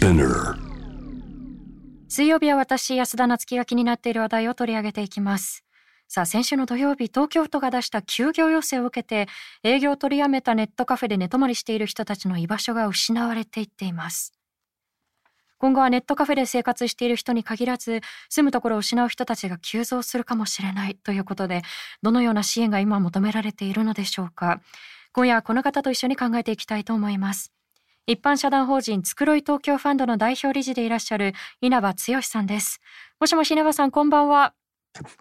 Spinner 水曜日は私安田夏樹が気になっている話題を取り上げていきます。さあ先週の土曜日東京都が出した休業要請を受けて営業を取りやめたネットカフェで寝泊まりしている人たちの居場所が失われていっています。今後はネットカフェで生活している人に限らず住むところを失う人たちが急増するかもしれないということでどのような支援が今求められているのでしょうか。今夜はこの方と一緒に考えていきたいと思います。一般社団法人つくろい東京ファンドの代表理事でいらっしゃる稲葉剛さんですもしもし稲葉さんこんばんは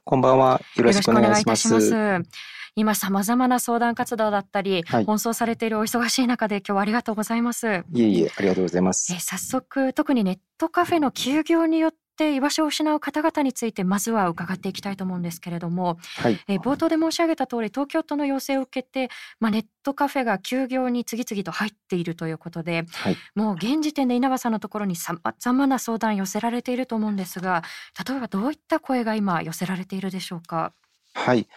こんばんは。よろしくお願いします。ます今様々な相談活動だったり、はい、奔走されているお忙しい中で今日はありがとうございます。いえいえ、ありがとうございます。え早速、特にネットカフェの休業によって居場所を失う方々についてまずは伺っていきたいと思うんですけれども、はい、え冒頭で申し上げた通り東京都の要請を受けて、まあ、ネットカフェが休業に次々と入っているということで、はい、もう現時点で稲葉さんのところにさまざまな相談寄せられていると思うんですが例えばどういった声が今寄せられているでしょうか？はい、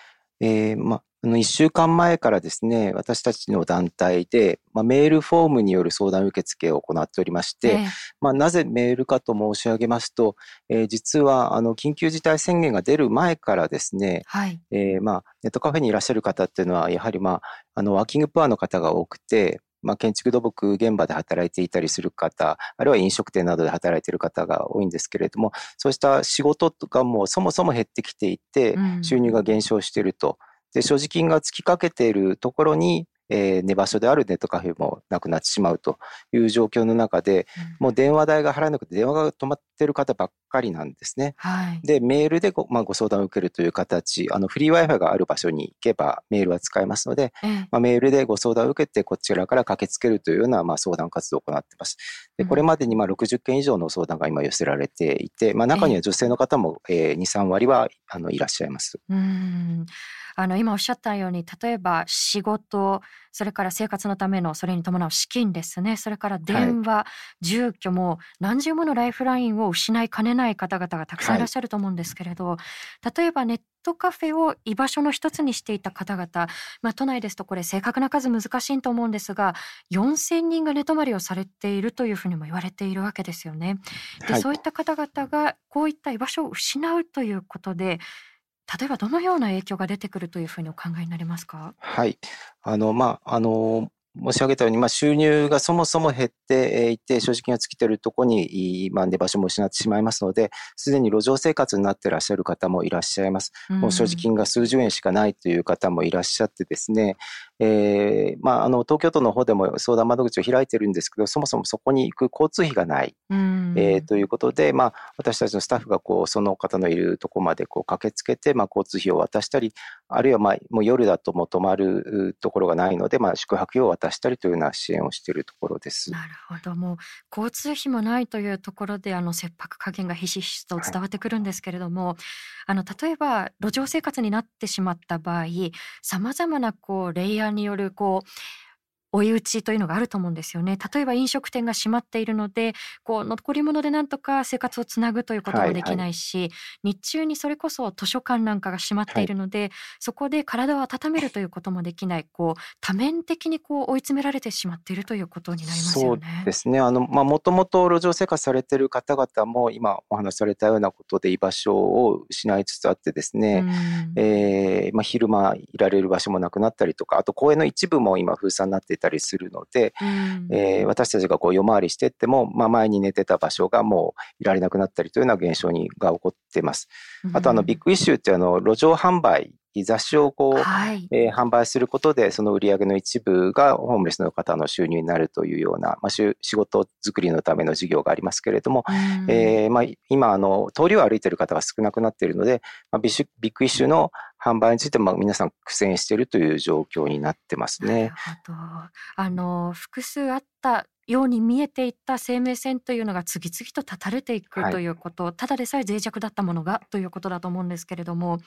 えーま、あの1週間前からですね、私たちの団体で、まあ、メールフォームによる相談受付を行っておりまして、ええ、まあ、なぜメールかと申し上げますと、えー、実はあの緊急事態宣言が出る前からですね、はい、えー、まあ、ネットカフェにいらっしゃる方っていうのは、やはり、まあ、あのワーキングプアの方が多くて、まあ、建築土木現場で働いていたりする方、あるいは飲食店などで働いている方が多いんですけれども、そうした仕事とかもそもそも減ってきていて、収入が減少していると。で、所持金が尽きかけているところに、えー、寝場所であるネットカフェもなくなってしまうという状況の中で、うん、もう電話代が払えなくて電話が止まっている方ばっかりなんですね。はい、で、メールでご,、まあ、ご相談を受けるという形、あのフリー Wi-Fi がある場所に行けばメールは使えますので、まあ、メールでご相談を受けてこちらから駆けつけるというような、まあ、相談活動を行っています。でこれまでにまあ60件以上の相談が今寄せられていて、まあ、中には女性の方も、えー、2、3割はあのいらっしゃいます。うんあの今おっしゃったように例えば仕事それから生活のためのそれに伴う資金ですね。それから電話、はい、住居も何十ものライフラインを失いかねない方々がたくさんい。らっしゃると思うんですけれど、はい、例えばネットカフェを居場所の一つにしていた方々、まあ、都内ですとこれ正確な数難しいと思うんですが4,000人が寝泊まりをされているというふうにも言われているわけですよね。で、はい、そういった方々がこういった居場所を失うということで例えばどのような影響が出てくるというふうにお考えになりますか？はい。あの、まあ、あの、申し上げたように、まあ、収入がそもそも減っていて、正直が尽きているところに、まあ、寝場所も失ってしまいますので、すでに路上生活になっていらっしゃる方もいらっしゃいます。もう所持金が数十円しかないという方もいらっしゃってですね、えー、まあ、あの、東京都の方でも相談窓口を開いてるんですけど、そもそもそこに行く交通費がない、えー、ということで、まあ、私たちのスタッフがこう、その方のいるところまでこう駆けつけて、まあ、交通費を渡したり、あるいはまあ、もう夜だともう泊まるところがないので、まあ、宿泊費を渡したりというような支援をしているところです。なるほど。もう、交通費もないというところで、あの、切迫加減がひしひしと伝わってくるんですけれども、はい、あの、例えば、路上生活になってしまった場合、様々なこう、レイアによるこう追い打ちというのがあると思うんですよね。例えば飲食店が閉まっているので、こう残り物でなんとか生活をつなぐということもできないし、はいはい、日中にそれこそ図書館なんかが閉まっているので、はい、そこで体を温めるということもできない、こう多面的にこう追い詰められてしまっているということになりますよね。そうですね。あのまあもともと路上生活されている方々も今お話しされたようなことで居場所を失いつつあってですね、えー、まあ昼間いられる場所もなくなったりとか、あと公園の一部も今封鎖になっていたりするので、うん、えー、私たちがこう夜回りしていっても、まあ、前に寝てた場所がもういられなくなったりというような現象にが起こっています。あとあのビッグイッシュってあの路上販売雑誌をこう、はい、えー、販売することで、その売り上げの一部がホームレスの方の収入になるというような、まあ、仕事作りのための事業がありますけれども、えー、まあ、今あの、通りを歩いている方が少なくなっているので、まあ、ビッビッグイッシュの販売についても皆さん苦戦しているという状況になってますね。なるほど。あの、複数あったように見えていた生命線というのが次々と断たれていくということ、はい、ただでさえ脆弱だったものがということだと思うんですけれども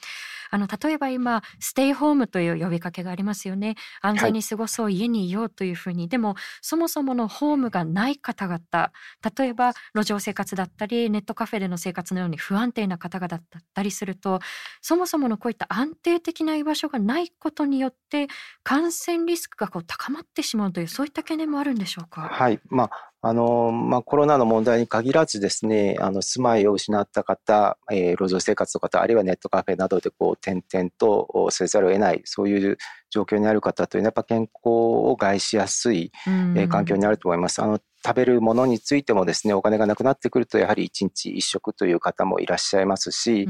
あの例えば今ステイホームという呼びかけがありますよね。安全に過ごそう、はい、家にいようというふうに。でもそもそものホームがない方々例えば路上生活だったりネットカフェでの生活のように不安定な方々だったりするとそもそものこういった安定的な居場所がないことによって感染リスクがこう高まってしまうというそういった懸念もあるんでしょうか？はい、まああの、まあ、コロナの問題に限らずですね、あの、住まいを失った方、えー、路上生活の方、あるいはネットカフェなどでこう、点々とせざるを得ない、そういう状況にある方というのは、やっぱ健康を害しやすい、えー、環境にあると思います。あの、食べるものについてもですね、お金がなくなってくると、やはり一日一食という方もいらっしゃいますし、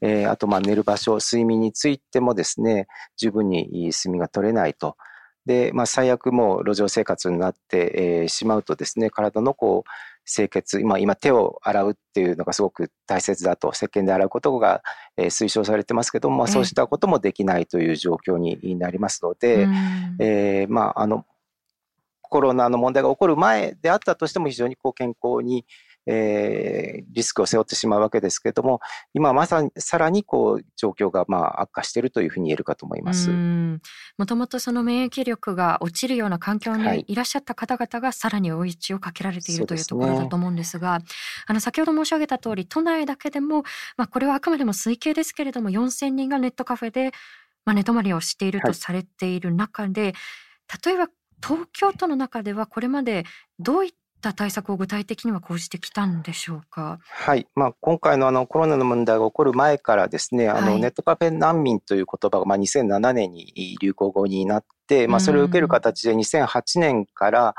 えー、あと、まあ、寝る場所、睡眠についてもですね、十分に睡眠が取れないと。で、まあ、最悪もう路上生活になって、えー、しまうとですね、体のこう、清潔、今、今手を洗うっていうのがすごく大切だと、石鹸で洗うことが、えー、推奨されてますけども、まあ、そうしたこともできないという状況になりますので、えー、まあ、あの、コロナの問題が起こる前であったとしても非常にこう健康に、えー、リスクを背負ってしまうわけですけれども、今まさにさらにこう状況がまあ悪化しているというふうに言えるかと思います。もともとその免疫力が落ちるような環境にい。らっしゃった方々がさらに追い打ちをかけられているというところだと思うんですが、すね、あの先ほど申し上げた通り、都内だけでも、まあこれはあくまでも推計ですけれども、4000人がネットカフェで、まあ、寝泊まりをしているとされている中で、はい、例えば東京都の中ではこれまでどういっった対策を具体的には講じてきたんでしょうか？はい、まあ、今回のあのコロナの問題が起こる前からですね、あのネットカフェ難民という言葉がまあ2007年に流行語になって、まあ、それを受ける形で2008年から、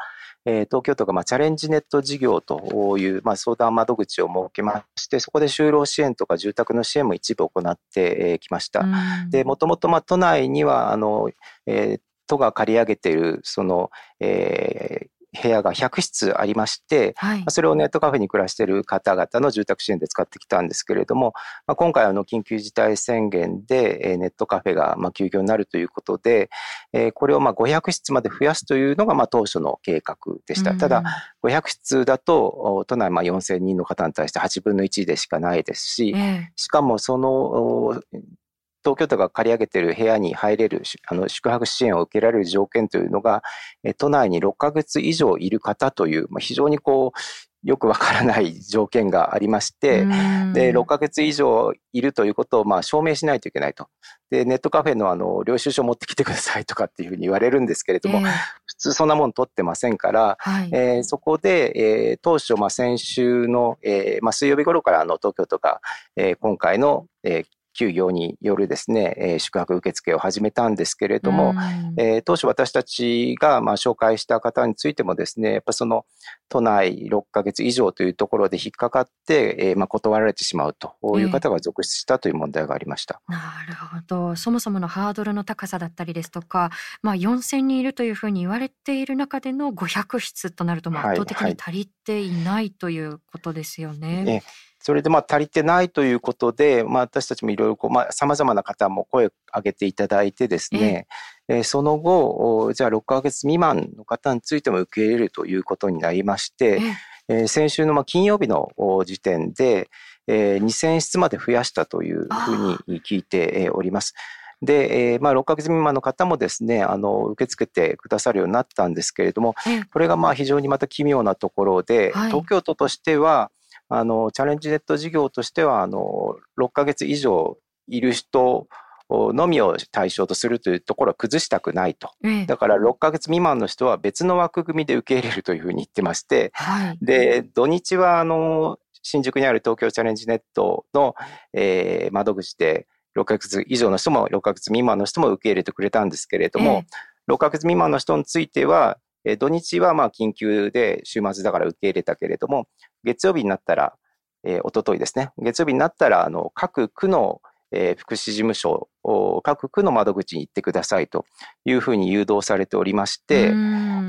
えー、東京都がまあチャレンジネット事業という、まあ、相談窓口を設けまして、そこで就労支援とか住宅の支援も一部行ってきました。で、もともとまあ都内には、あの、えー都が借り上げている、その、えー、部屋が100室ありまして、はい、それをネットカフェに暮らしている方々の住宅支援で使ってきたんですけれども、まあ、今回あの緊急事態宣言でネットカフェがまあ休業になるということで、これをまあ500室まで増やすというのがまあ当初の計画でした。ただ、500室だと都内まあ4000人の方に対して8分の1でしかないですし、しかもその東京都が借り上げている部屋に入れる、あの、宿泊支援を受けられる条件というのが、都内に6ヶ月以上いる方という、まあ、非常にこう、よくわからない条件がありまして、で、6ヶ月以上いるということを、まあ、証明しないといけないと。で、ネットカフェのあの、領収書持ってきてくださいとかっていうふうに言われるんですけれども、えー、普通そんなもん取ってませんから、はい、えー、そこで、えー、当初、まあ、先週の、えー、まあ、水曜日頃からあの、東京都が、えー、今回の、えー、休業によるですね、えー、宿泊受付を始めたんですけれども、えー、当初私たちがまあ紹介した方についてもですね、やっぱその都内6ヶ月以上というところで引っかかって、えー、まあ断られてしまうという方が続出したという問題がありました。なるほど。そもそものハードルの高さだったりですとか、まあ4000人いるというふうに言われている中での500室となると圧倒的に足りていないということですよね。はいはいそれでまあ足りてないということで、まあ、私たちもいろいろこう、まあ、様々な方も声を上げていただいてですね、えー、その後、じゃあ6ヶ月未満の方についても受け入れるということになりまして、えー、先週のまあ金曜日の時点で、えー、2000室まで増やしたというふうに聞いております。で、えー、まあ、6ヶ月未満の方もですね、あの、受け付けてくださるようになったんですけれども、これがまあ非常にまた奇妙なところで、はい、東京都としては、あの、チャレンジネット事業としては、あの、6ヶ月以上いる人のみを対象とするというところは崩したくないと。だから6ヶ月未満の人は別の枠組みで受け入れるというふうに言ってまして、はい、で、土日は、あの、新宿にある東京チャレンジネットの、えー、窓口で6ヶ月以上の人も6ヶ月未満の人も受け入れてくれたんですけれども、えー、6ヶ月未満の人については、え土日はまあ緊急で週末だから受け入れたけれども、月曜日になったら、えー、おとといですね、月曜日になったら、あの、各区の、えー、福祉事務所、各区の窓口に行ってくださいというふうに誘導されておりまして、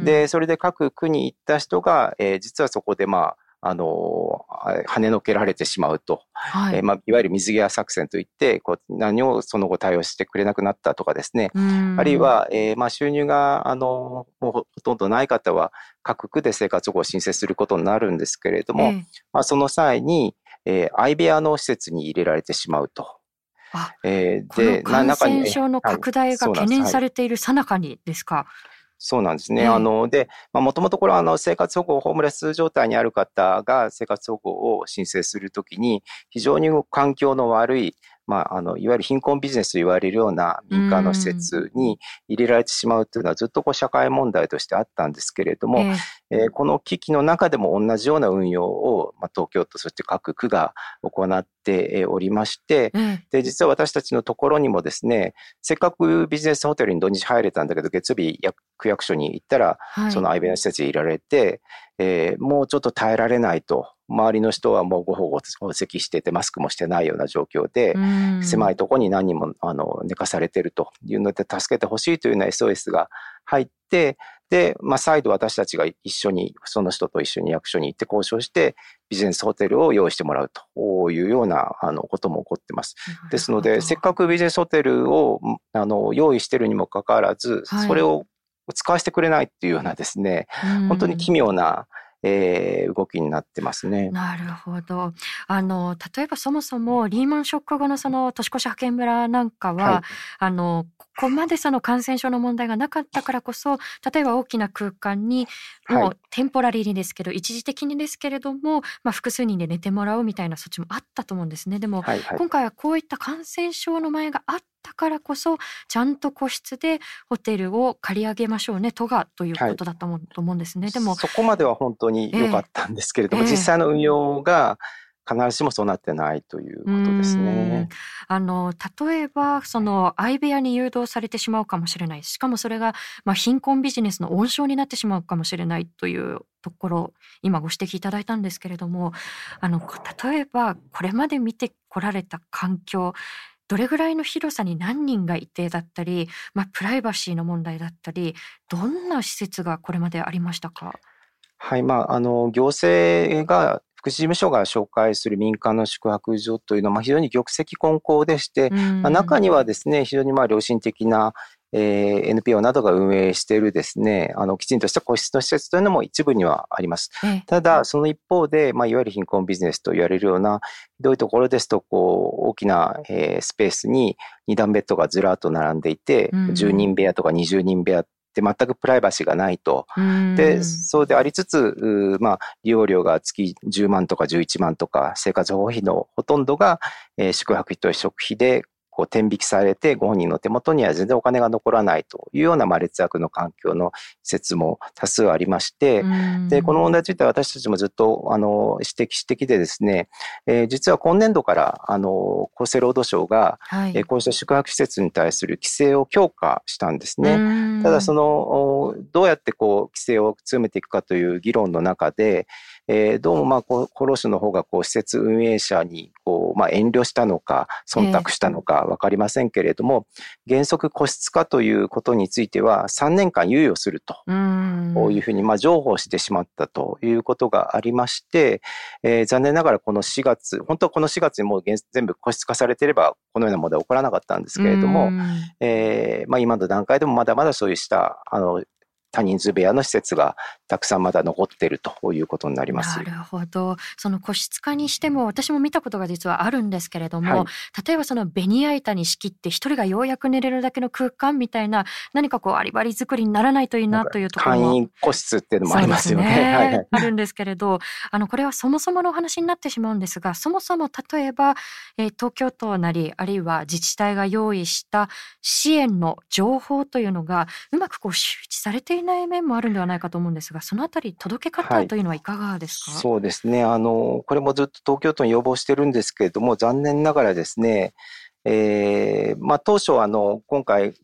で、それで各区に行った人が、えー、実はそこでまあ、あの、跳ねのけられてしまうと、はい、えー、まあ、いわゆる水際作戦といって、こう何をその後対応してくれなくなったとかですね、あるいは、えー、まあ、収入が、あの、もうほとんどない方は、各区で生活保護を申請することになるんですけれども、えー、まあ、その際に、えー、相部屋の施設に入れられてしまうと。えー、で、感染症の拡大が懸念されているさなかにですか？そうなんですね。うん、あの、で、もともとこれはあの生活保護、ホームレス状態にある方が生活保護を申請するときに、非常に環境の悪い、まあ、あの、いわゆる貧困ビジネスと言われるような民間の施設に入れられてしまうというのはずっとこう社会問題としてあったんですけれども、えー、えー、この危機の中でも同じような運用を、まあ、東京都、そして各区が行っておりまして、で、実は私たちのところにもですね、せっかくビジネスホテルに土日入れたんだけど、月曜日区役所に行ったら、その相部屋の施設にいられて、えー、もうちょっと耐えられないと。周りの人はもうご保護席しててマスクもしてないような状況で、狭いところに何人もあの寝かされてるというので助けてほしいというような SOS が入って、で、まあ、再度私たちが一緒に、その人と一緒に役所に行って交渉して、ビジネスホテルを用意してもらうというようなあのことも起こってます。ですので、せっかくビジネスホテルをあの用意してるにもかかわらず、それを使わせてくれないっていうようなですね、本当に奇妙なえー、動きになってますね。なるほど。あの例えばそもそもリーマンショック後のその年越し派遣村なんかは、はい、あのここまでその感染症の問題がなかったからこそ例えば大きな空間にもうテンポラリーにですけど、はい、一時的にですけれども、まあ、複数人で寝てもらうみたいな措置もあったと思うんですね。でも、はいはい、今回はこういった感染症の前があったからこそちゃんと個室でホテルを借り上げましょうね都がということだったと思うんですね。でもそこまでは本当に良かったんですけれども、えー、実際の運用が必ずしもそうなってないということですね。あの例えばその相部屋に誘導されてしまうかもしれない。しかもそれが、まあ、貧困ビジネスの温床になってしまうかもしれないというところ今ご指摘いただいたんですけれどもあの例えばこれまで見てこられた環境どれぐらいの広さに何人がいてだったり、まあ、プライバシーの問題だったりどんな施設がこれまでありましたか？はい、まあ、あの、行政が福祉事務所が紹介する民間の宿泊所というのは、まあ、非常に玉石混交でして、まあ、中にはですね、非常にまあ良心的な、えー、NPO などが運営しているですね、あの、きちんとした個室の施設というのも一部にはあります。ただ、その一方で、まあ、いわゆる貧困ビジネスと言われるような、ひどいところですと、こう、大きな、えー、スペースに二段ベッドがずらっと並んでいて、うん、10人部屋とか20人部屋で全くプライバシーがないと。で、そうでありつつ、まあ、利用料が月10万とか11万とか、生活保護費のほとんどが、えー、宿泊費と食費でこう、天引きされて、ご本人の手元には全然お金が残らないというような、まあ、劣悪の環境の施設も多数ありまして、で、この問題については私たちもずっと、あの、指摘してきてですね、えー、実は今年度から、あの、厚生労働省が、はい、えー、こうした宿泊施設に対する規制を強化したんですね。ただ、その、どうやってこう、規制を強めていくかという議論の中で、えー、どうもまあ厚労省の方がこう施設運営者にこう、まあ、遠慮したのか忖度したのか分かりませんけれども、えー、原則個室化ということについては3年間猶予するというふうにまあ譲歩してしまったということがありまして、えー、残念ながらこの4月本当はこの4月にもう全部個室化されていればこのような問題は起こらなかったんですけれども、えーまあ、今の段階でもまだまだそうしたあの多人数部屋の施設がたくさんまだ残っているということになります。なるほど。その個室化にしても私も見たことが実はあるんですけれども、はい、例えばそのベニヤ板に仕切って一人がようやく寝れるだけの空間みたいな何かこうアリバリ作りにならないといいなというところ簡易個室っていうのもありますよね。ねはいはい、あるんですけれど、あのこれはそもそものお話になってしまうんですが、そもそも例えば、えー、東京都なりあるいは自治体が用意した支援の情報というのがうまくこう周知されていない面もあるんではないかと思うんですが、そのあたり届け方というのはいかがですか、はい、そうですね。あの、これもずっと東京都に要望してるんですけれども、残念ながらですね、えー、まあ当初あの、今回、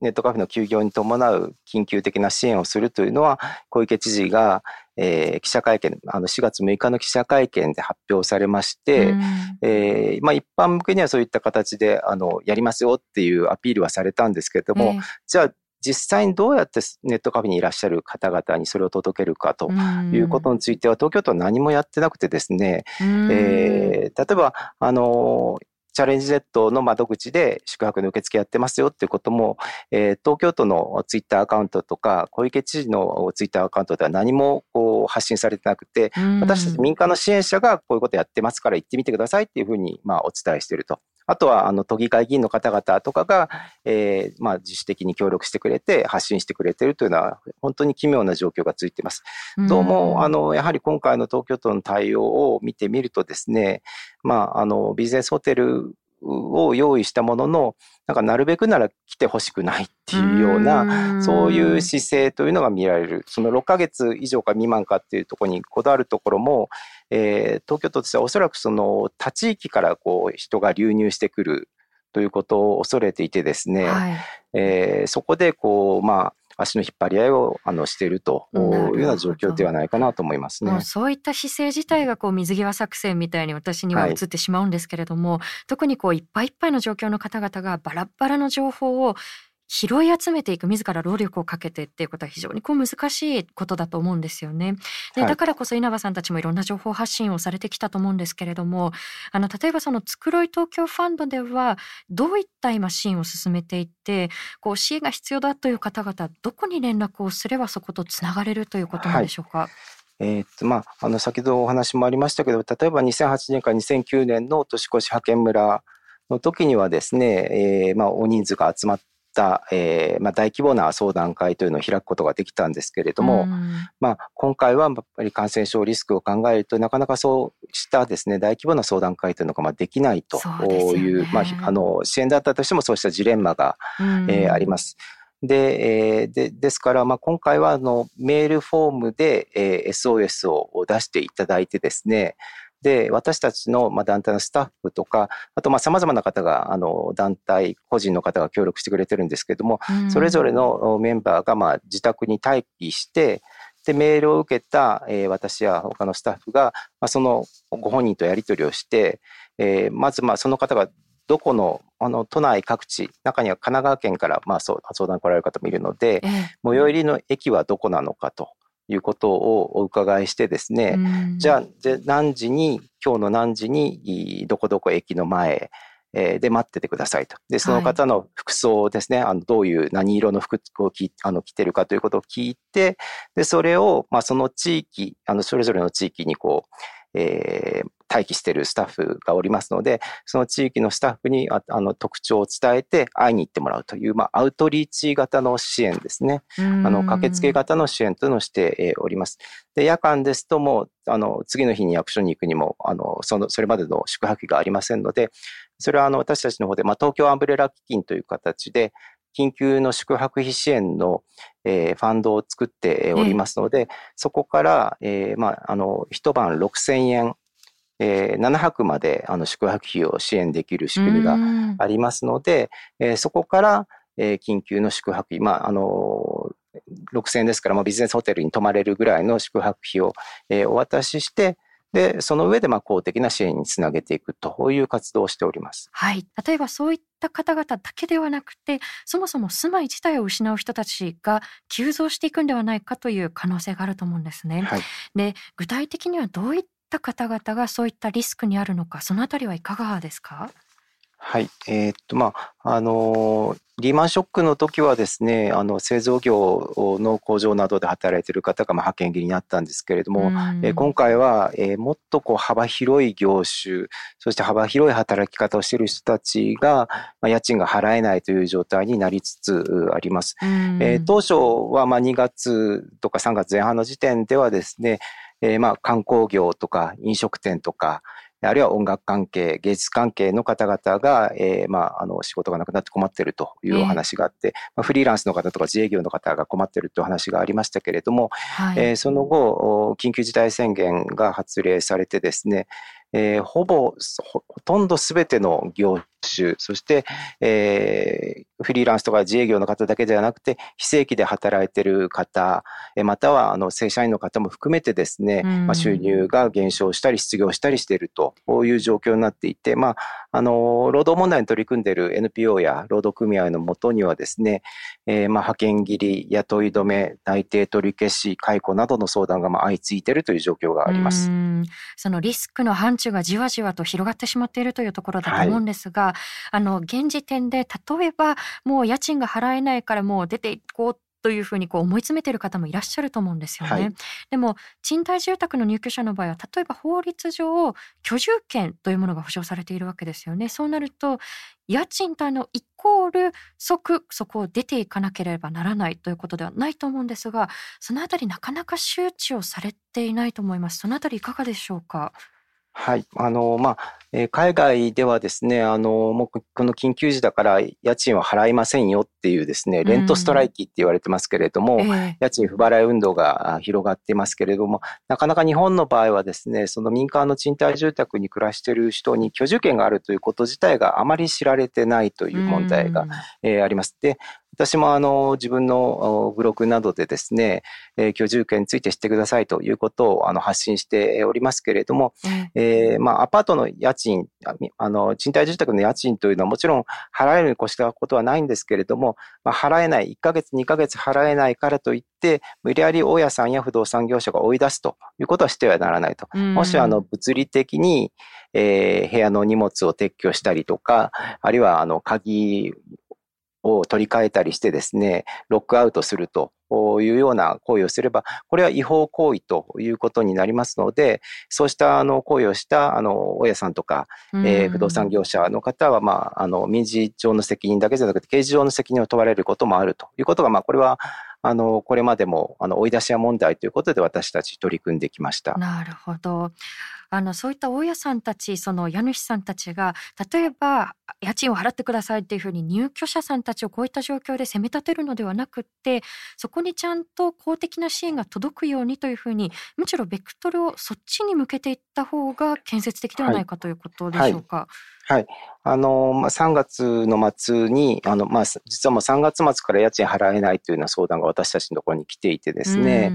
ネットカフェの休業に伴う緊急的な支援をするというのは、小池知事が、えー、記者会見、あの4月6日の記者会見で発表されまして、うん、えー、まあ、一般向けにはそういった形であのやりますよっていうアピールはされたんですけれども、えー、じゃあ実際にどうやってネットカフェにいらっしゃる方々にそれを届けるかということについては、東京都は何もやってなくてですね、えー、例えば、あの、チャレンジネットの窓口で宿泊の受付やってますよっていうことも、えー、東京都のツイッターアカウントとか、小池知事のツイッターアカウントでは何もこう発信されてなくて、私たち民間の支援者がこういうことやってますから行ってみてくださいっていうふうにまあお伝えしていると。あとは、あの、都議会議員の方々とかが、えー、まあ、自主的に協力してくれて、発信してくれているというのは、本当に奇妙な状況がついています。どうも、あの、やはり今回の東京都の対応を見てみるとですね、まあ、あの、ビジネスホテルを用意したものの、なんかなるべくなら来てほしくないっていうような、そういう姿勢というのが見られる。その6ヶ月以上か未満かっていうところにこだわるところも、えー、東京都としてはおそらくその他地域からこう人が流入してくるということを恐れていてですね、はい、えー、そこでこう、まあ、足の引っ張り合いをあのしているというような状況ではないかなと思いますね。そういった姿勢自体がこう水際作戦みたいに私には映ってしまうんですけれども、はい、特にこういっぱいいっぱいの状況の方々がバラバラの情報を拾い集めていく自ら労力をかけてっていうことは非常にこう難しいことだと思うんですよね。で、だからこそ稲葉さんたちもいろんな情報発信をされてきたと思うんですけれどもあの例えばそのつくろい東京ファンドではどういった今支援を進めていってこう支援が必要だという方々どこに連絡をすればそことつながれるということなんでしょうか？はいえー、っとまあ、あの先ほどお話もありましたけど例えば2008年から2009年の年越し派遣村の時にはですね、えーまあ、大人数が集まっ、えーまあ、大規模な相談会というのを開くことができたんですけれども、まあ、今回はやっぱり感染症リスクを考えるとなかなかそうしたですね大規模な相談会というのがまあできないという、ね、まあ、あの支援だったとしてもそうしたジレンマが、えー、あります。で、えー、でですから、まあ、今回はあのメールフォームで、えー、SOS を出していただいてですね、で、私たちの、まあ、団体のスタッフとか、あと、まあ、様々な方が、あの、団体、個人の方が協力してくれてるんですけども、それぞれのメンバーが、まあ、自宅に待機して、で、メールを受けた、えー、私や他のスタッフが、まあ、そのご本人とやり取りをして、えー、まず、まあ、その方がどこの、あの、都内各地、中には神奈川県から、まあ、そう、相談来られる方もいるので、えー、最寄りの駅はどこなのかと。いうことをお伺いしてですね、うん、じゃあ何時に今日の何時にどこどこ駅の前で待っててくださいと。で、その方の服装ですね、はい、あのどういう何色の服を着あの着てるかということを聞いて、で、それを、まあ、その地域、あの、それぞれの地域にこう、えー、待機しているスタッフがおりますので、その地域のスタッフにああの特徴を伝えて会いに行ってもらうという、まあ、アウトリーチ型の支援ですね。あの、駆けつけ型の支援というのをしております。で、夜間ですともう、あの、次の日に役所に行くにも、あの、その、それまでの宿泊費がありませんので、それはあの、私たちの方で、まあ、東京アンブレラ基金という形で、緊急の宿泊費支援の、えー、ファンドを作っておりますので、えー、そこから、えー、まあ、あの、一晩6000円、えー、7泊まであの宿泊費を支援できる仕組みがありますので、えー、そこから、えー、緊急の宿泊費、まあ、あのー、6000円ですから、まあ、ビジネスホテルに泊まれるぐらいの宿泊費を、えー、お渡しして、で、その上でまあ公的な支援につなげていくという活動をしております。はい。例えばそういった方々だけではなくて、そもそも住まい自体を失う人たちが急増していくんではないかという可能性があると思うんですね。はい、で、具体的にはどういった方々がそういったリスクにあるのか、そのあたりはいかがですか？はい。えー、っと、まあ、あのー、リーマンショックの時はですね、あの、製造業の工場などで働いている方が、まあ、派遣切りになったんですけれども、えー、今回は、えー、もっとこう、幅広い業種、そして幅広い働き方をしている人たちが、まあ、家賃が払えないという状態になりつつあります。えー、当初は、まあ、2月とか3月前半の時点ではですね、えー、まあ、観光業とか飲食店とか、あるいは音楽関係、芸術関係の方々が、えー、まあ、あの、仕事がなくなって困っているというお話があって、えー、まあ、フリーランスの方とか自営業の方が困っているという話がありましたけれども、はい、えー、その後、緊急事態宣言が発令されてですね、えー、ほぼ、ほとんどすべての業種、そして、えー、フリーランスとか自営業の方だけではなくて、非正規で働いている方、またはあの正社員の方も含めてですね、まあ、収入が減少したり失業したりしているという状況になっていて、まあ、あの、労働問題に取り組んでいる NPO や労働組合のもとにはですね、えー、まあ派遣切り、雇い止め、内定取り消し、解雇などの相談がまあ相次いでいるという状況があります。そのリスクの範疇がじわじわと広がってしまっているというところだと思うんですが、はい、あの、現時点で例えばもう家賃が払えないからもう出ていこうというふうにこう思い詰めている方もいらっしゃると思うんですよね。はい、でも賃貸住宅の入居者の場合は例えば法律上居住権というものが保障されているわけですよね。そうなると家賃とあのイコール即そこを出ていかなければならないということではないと思うんですがそのあたりなかなか周知をされていないと思います。そのあたりいかがでしょうか？はい。あの、まあ、えー、海外ではですね、あの、もうこの緊急時だから家賃は払いませんよっていうですね、レントストライキって言われてますけれども、うん、家賃不払い運動が広がっていますけれども、なかなか日本の場合はですね、その民間の賃貸住宅に暮らしている人に居住権があるということ自体があまり知られてないという問題が、うん、えー、あります。で、私もあの自分のブログなどでですね、えー、居住権について知ってくださいということをあの発信しておりますけれども、うん、えー、まあ、アパートの家賃、あの賃貸住宅の家賃というのはもちろん払えるに越したことはないんですけれども、まあ、払えない、1ヶ月、2ヶ月払えないからといって、無理やり大家さんや不動産業者が追い出すということはしてはならないと。うん、もしあの物理的に、えー、部屋の荷物を撤去したりとか、あるいはあの鍵を取り替えたりしてですね、ロックアウトするというような行為をすれば、これは違法行為ということになりますので、そうしたあの行為をしたあの大家さんとか、えー、不動産業者の方は、まあ、あの民事上の責任だけじゃなくて、刑事上の責任を問われることもあるということが、まあ、これはあのこれまでもあの追い出し屋問題ということで私たち取り組んできました。なるほど。あのそういった大家さんたちその家主さんたちが例えば家賃を払ってくださいっていうふうに入居者さんたちをこういった状況で責め立てるのではなくってそこにちゃんと公的な支援が届くようにというふうにむしろベクトルをそっちに向けていった方が建設的ではないかということでしょうか？はいはい。あの、まあ、3月の末に、あの、まあ、実はもう3月末から家賃払えないというような相談が私たちのところに来ていてですね。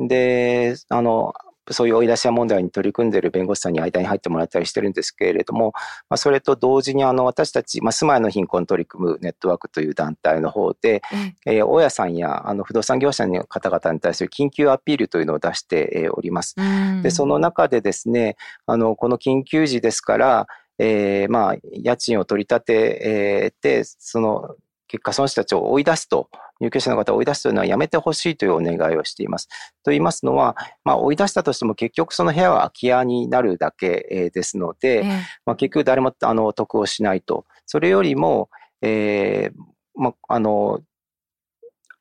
で、あの、そういう追い出し屋問題に取り組んでいる弁護士さんに間に入ってもらったりしてるんですけれども、まあ、それと同時にあの私たち、まあ、住まいの貧困に取り組むネットワークという団体の方で、うん、えー、大家さんやあの不動産業者の方々に対する緊急アピールというのを出しております。で、その中でですね、あの、この緊急時ですから、えー、まあ、家賃を取り立てて、その結果その人たちを追い出すと、入居者の方を追い出すというのはやめてほしいというお願いをしています。と言いますのは、まあ、追い出したとしても結局その部屋は空き家になるだけですので、まあ、結局誰もあの得をしないと。それよりも、えーまあ、あの、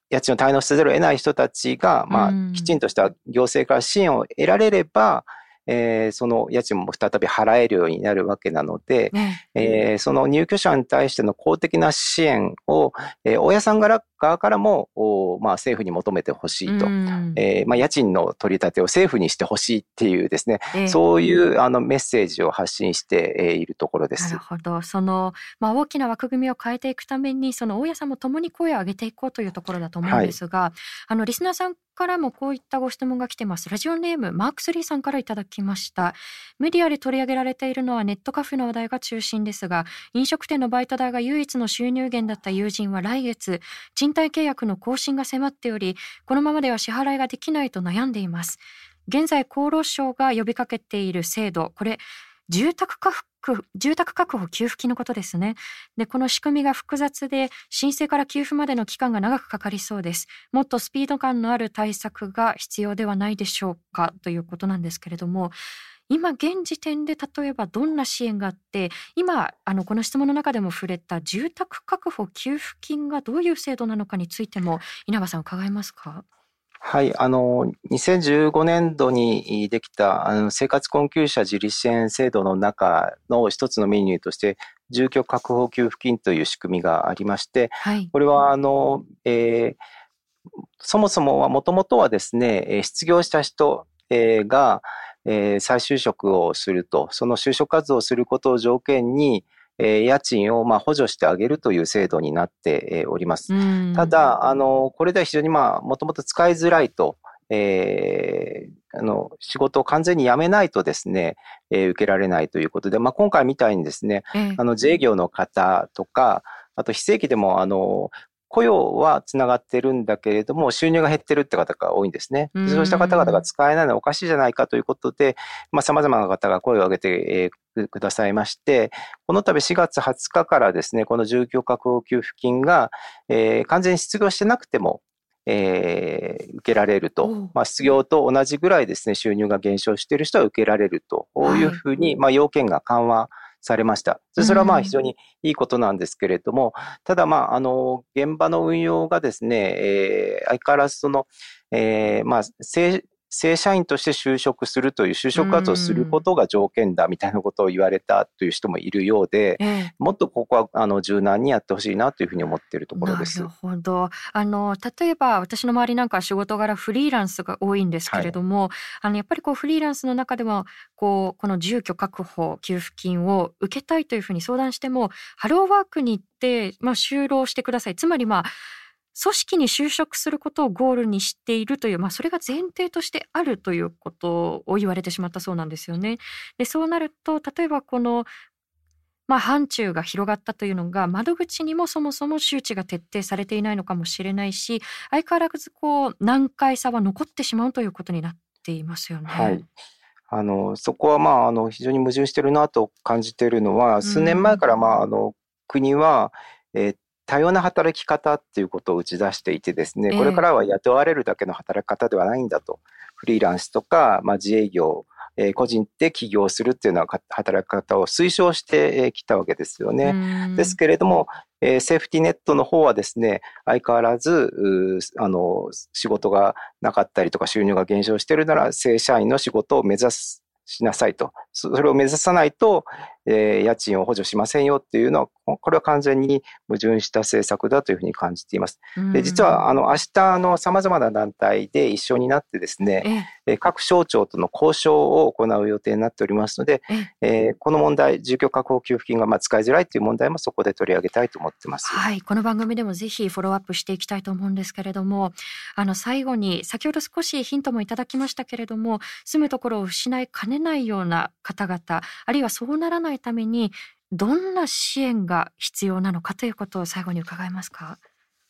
家賃を滞納せざるを得ない人たちが、まあ、きちんとした行政から支援を得られれば、えー、その家賃も再び払えるようになるわけなので、ね、えー、その入居者に対しての公的な支援を、えー、大家さん側からも、まあ、政府に求めてほしいと、うん、えー、まあ、家賃の取り立てを政府にしてほしいっていうですね、えー、そういうあのメッセージを発信しているところです。なるほどその、まあ、大きな枠組みを変えていくためにその大家さんも共に声を上げていこうというところだと思うんですが、はい、あのリスナーさんからもこういったご質問が来てます。ラジオネームマークスリーさんからいただきました。メディアで取り上げられているのはネットカフェの話題が中心ですが、飲食店のバイト代が唯一の収入源だった友人は来月、賃貸契約の更新が迫っており、このままでは支払いができないと悩んでいます。現在厚労省が呼びかけている制度、これ住宅確住宅確保給付金のことですね。で、この仕組みが複雑で、申請から給付までの期間が長くかかりそうです。もっとスピード感のある対策が必要ではないでしょうかということなんですけれども、今現時点で例えばどんな支援があって今あのこの質問の中でも触れた住宅確保給付金がどういう制度なのかについても稲葉さん伺えますか？はい、あの、2015年度にできたあの生活困窮者自立支援制度の中の一つのメニューとして、住居確保給付金という仕組みがありまして、はい、これは、あの、えー、そもそもはもともとはですね、失業した人が、えー、再就職をすると、その就職活動をすることを条件に、えー、家賃をまあ補助してあげるという制度になっております。ただ、あの、これでは非常にまあ、もともと使いづらいと、えー、あの、仕事を完全に辞めないとですね、えー、受けられないということで、まあ、今回みたいにですね、あの、自営業の方とか、あと非正規でも、あの、雇用はつながってるんだけれども、収入が減ってるって方が多いんですね。そうした方々が使えないのはおかしいじゃないかということで、まあ、様々な方が声を上げてくださいまして、この度4月20日からですね、この住居確保給付金が、えー、完全に失業してなくても、えー、受けられると、まあ、失業と同じぐらいですね、収入が減少している人は受けられると。い。うふうに、はい、まあ、要件が緩和されました。それはまあ非常にいいことなんですけれども、ただまあ、あの、現場の運用がですね、えー、相変わらずその、えー、まあ、正正社員として就職するという就職活動をすることが条件だみたいなことを言われたという人もいるようで、ええ、もっとここはあの柔軟にやってほしいなというふうに思っているところです。なるほど。あの例えば私の周りなんか仕事柄フリーランスが多いんですけれども、はい、あのやっぱりこうフリーランスの中でもこうこの住居確保給付金を受けたいというふうに相談してもハローワークに行ってまあ就労してください。つまりまあ組織に就職することをゴールにしているという、まあ、それが前提としてあるということを言われてしまったそうなんですよね。でそうなると例えばこのまあ、範疇が広がったというのが窓口にもそもそも周知が徹底されていないのかもしれないし相変わらずこう難解さは残ってしまうということになっていますよね。はいあのそこはまああの非常に矛盾してるなと感じているのは数年前からまああの国は、えー、多様な働き方っていうことを打ち出していてですね、これからは雇われるだけの働き方ではないんだと、フリーランスとか、まあ、自営業、えー、個人で起業するっていうのは働き方を推奨してきたわけですよね。ですけれども、えー、セーフティネットの方はですね、相変わらず、あの、仕事がなかったりとか収入が減少しているなら、正社員の仕事を目指すしなさいと。それを目指さないと、えー、家賃を補助しませんよっていうのは、これは完全に矛盾した政策だというふうに感じています。で実は、あの、明日の様々な団体で一緒になってですね、え各省庁との交渉を行う予定になっておりますので、えー、この問題、住居確保給付金がまあ使いづらいという問題もそこで取り上げたいと思ってます。はい、この番組でもぜひフォローアップしていきたいと思うんですけれども、あの、最後に、先ほど少しヒントもいただきましたけれども、住むところを失いかねないような方々、あるいはそうならないためにどんな支援が必要なのかということを最後に伺えますか？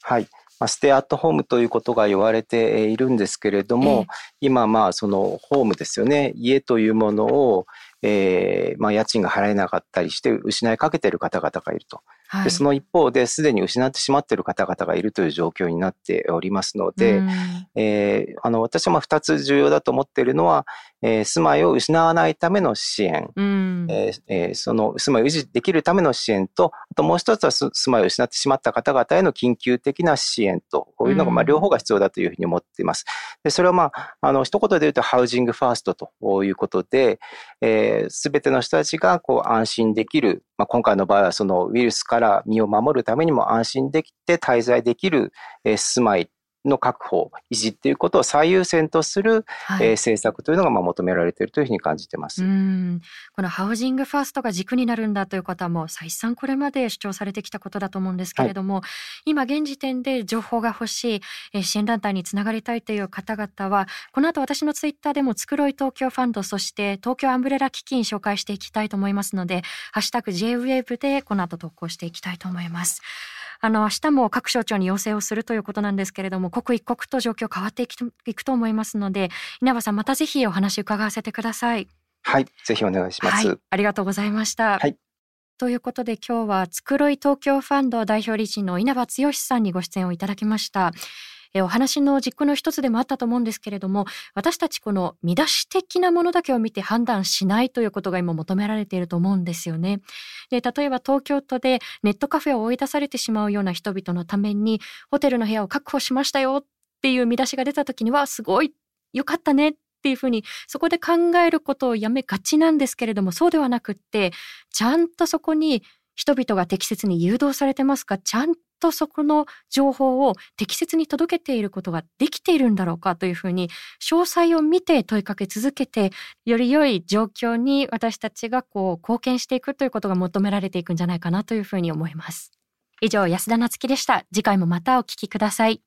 はい。まあ、ステイアットホームということが言われているんですけれども、えー、今まあそのホームですよね。家というものを、えー、まあ家賃が払えなかったりして失いかけている方々がいると。はい、でその一方ですでに失ってしまっている方々がいるという状況になっておりますので、えー、あの私は2つ重要だと思っているのは、えー、住まいを失わないための支援、えーえー、その住まいを維持できるための支援とあともう一つは住まいを失ってしまった方々への緊急的な支援とこういうのがまあ両方が必要だというふうに思っています。でそれはまああの一言で言うとハウジングファーストということで、えー、全ての人たちがこう安心できる、まあ、今回の場合はそのウイルスから身を守るためにも安心できて滞在できる、住まいの確保、維持っていうことを最優先とする、はい、えー、政策というのがまあ求められているというふうに感じてます。うんこのハウジングファーストが軸になるんだということはもう再三これまで主張されてきたことだと思うんですけれども、はい、今現時点で情報が欲しい、えー、支援団体につながりたいという方々はこの後私のツイッターでもつくろい東京ファンドそして東京アンブレラ基金紹介していきたいと思いますのでハッシュタグ JWAVE でこの後投稿していきたいと思います。あの明日も各省庁に要請をするということなんですけれども刻一刻と状況変わっていくと思いますので稲葉さんまたぜひお話伺わせてください。はいぜひお願いします、はい、ありがとうございました。はい。ということで今日はつくろい東京ファンド代表理事の稲葉剛さんにご出演をいただきましたえお話の軸の一つでもあったと思うんですけれども私たちこの見出し的なものだけを見て判断しないということが今求められていると思うんですよね。で例えば東京都でネットカフェを追い出されてしまうような人々のためにホテルの部屋を確保しましたよっていう見出しが出た時にはすごい良かったねっていうふうにそこで考えることをやめがちなんですけれどもそうではなくってちゃんとそこに人々が適切に誘導されてますか？ちゃんとそこの情報を適切に届けていることができているんだろうかというふうに詳細を見て問いかけ続けてより良い状況に私たちがこう貢献していくということが求められていくんじゃないかなというふうに思います。以上安田なつきでした。次回もまたお聞きください。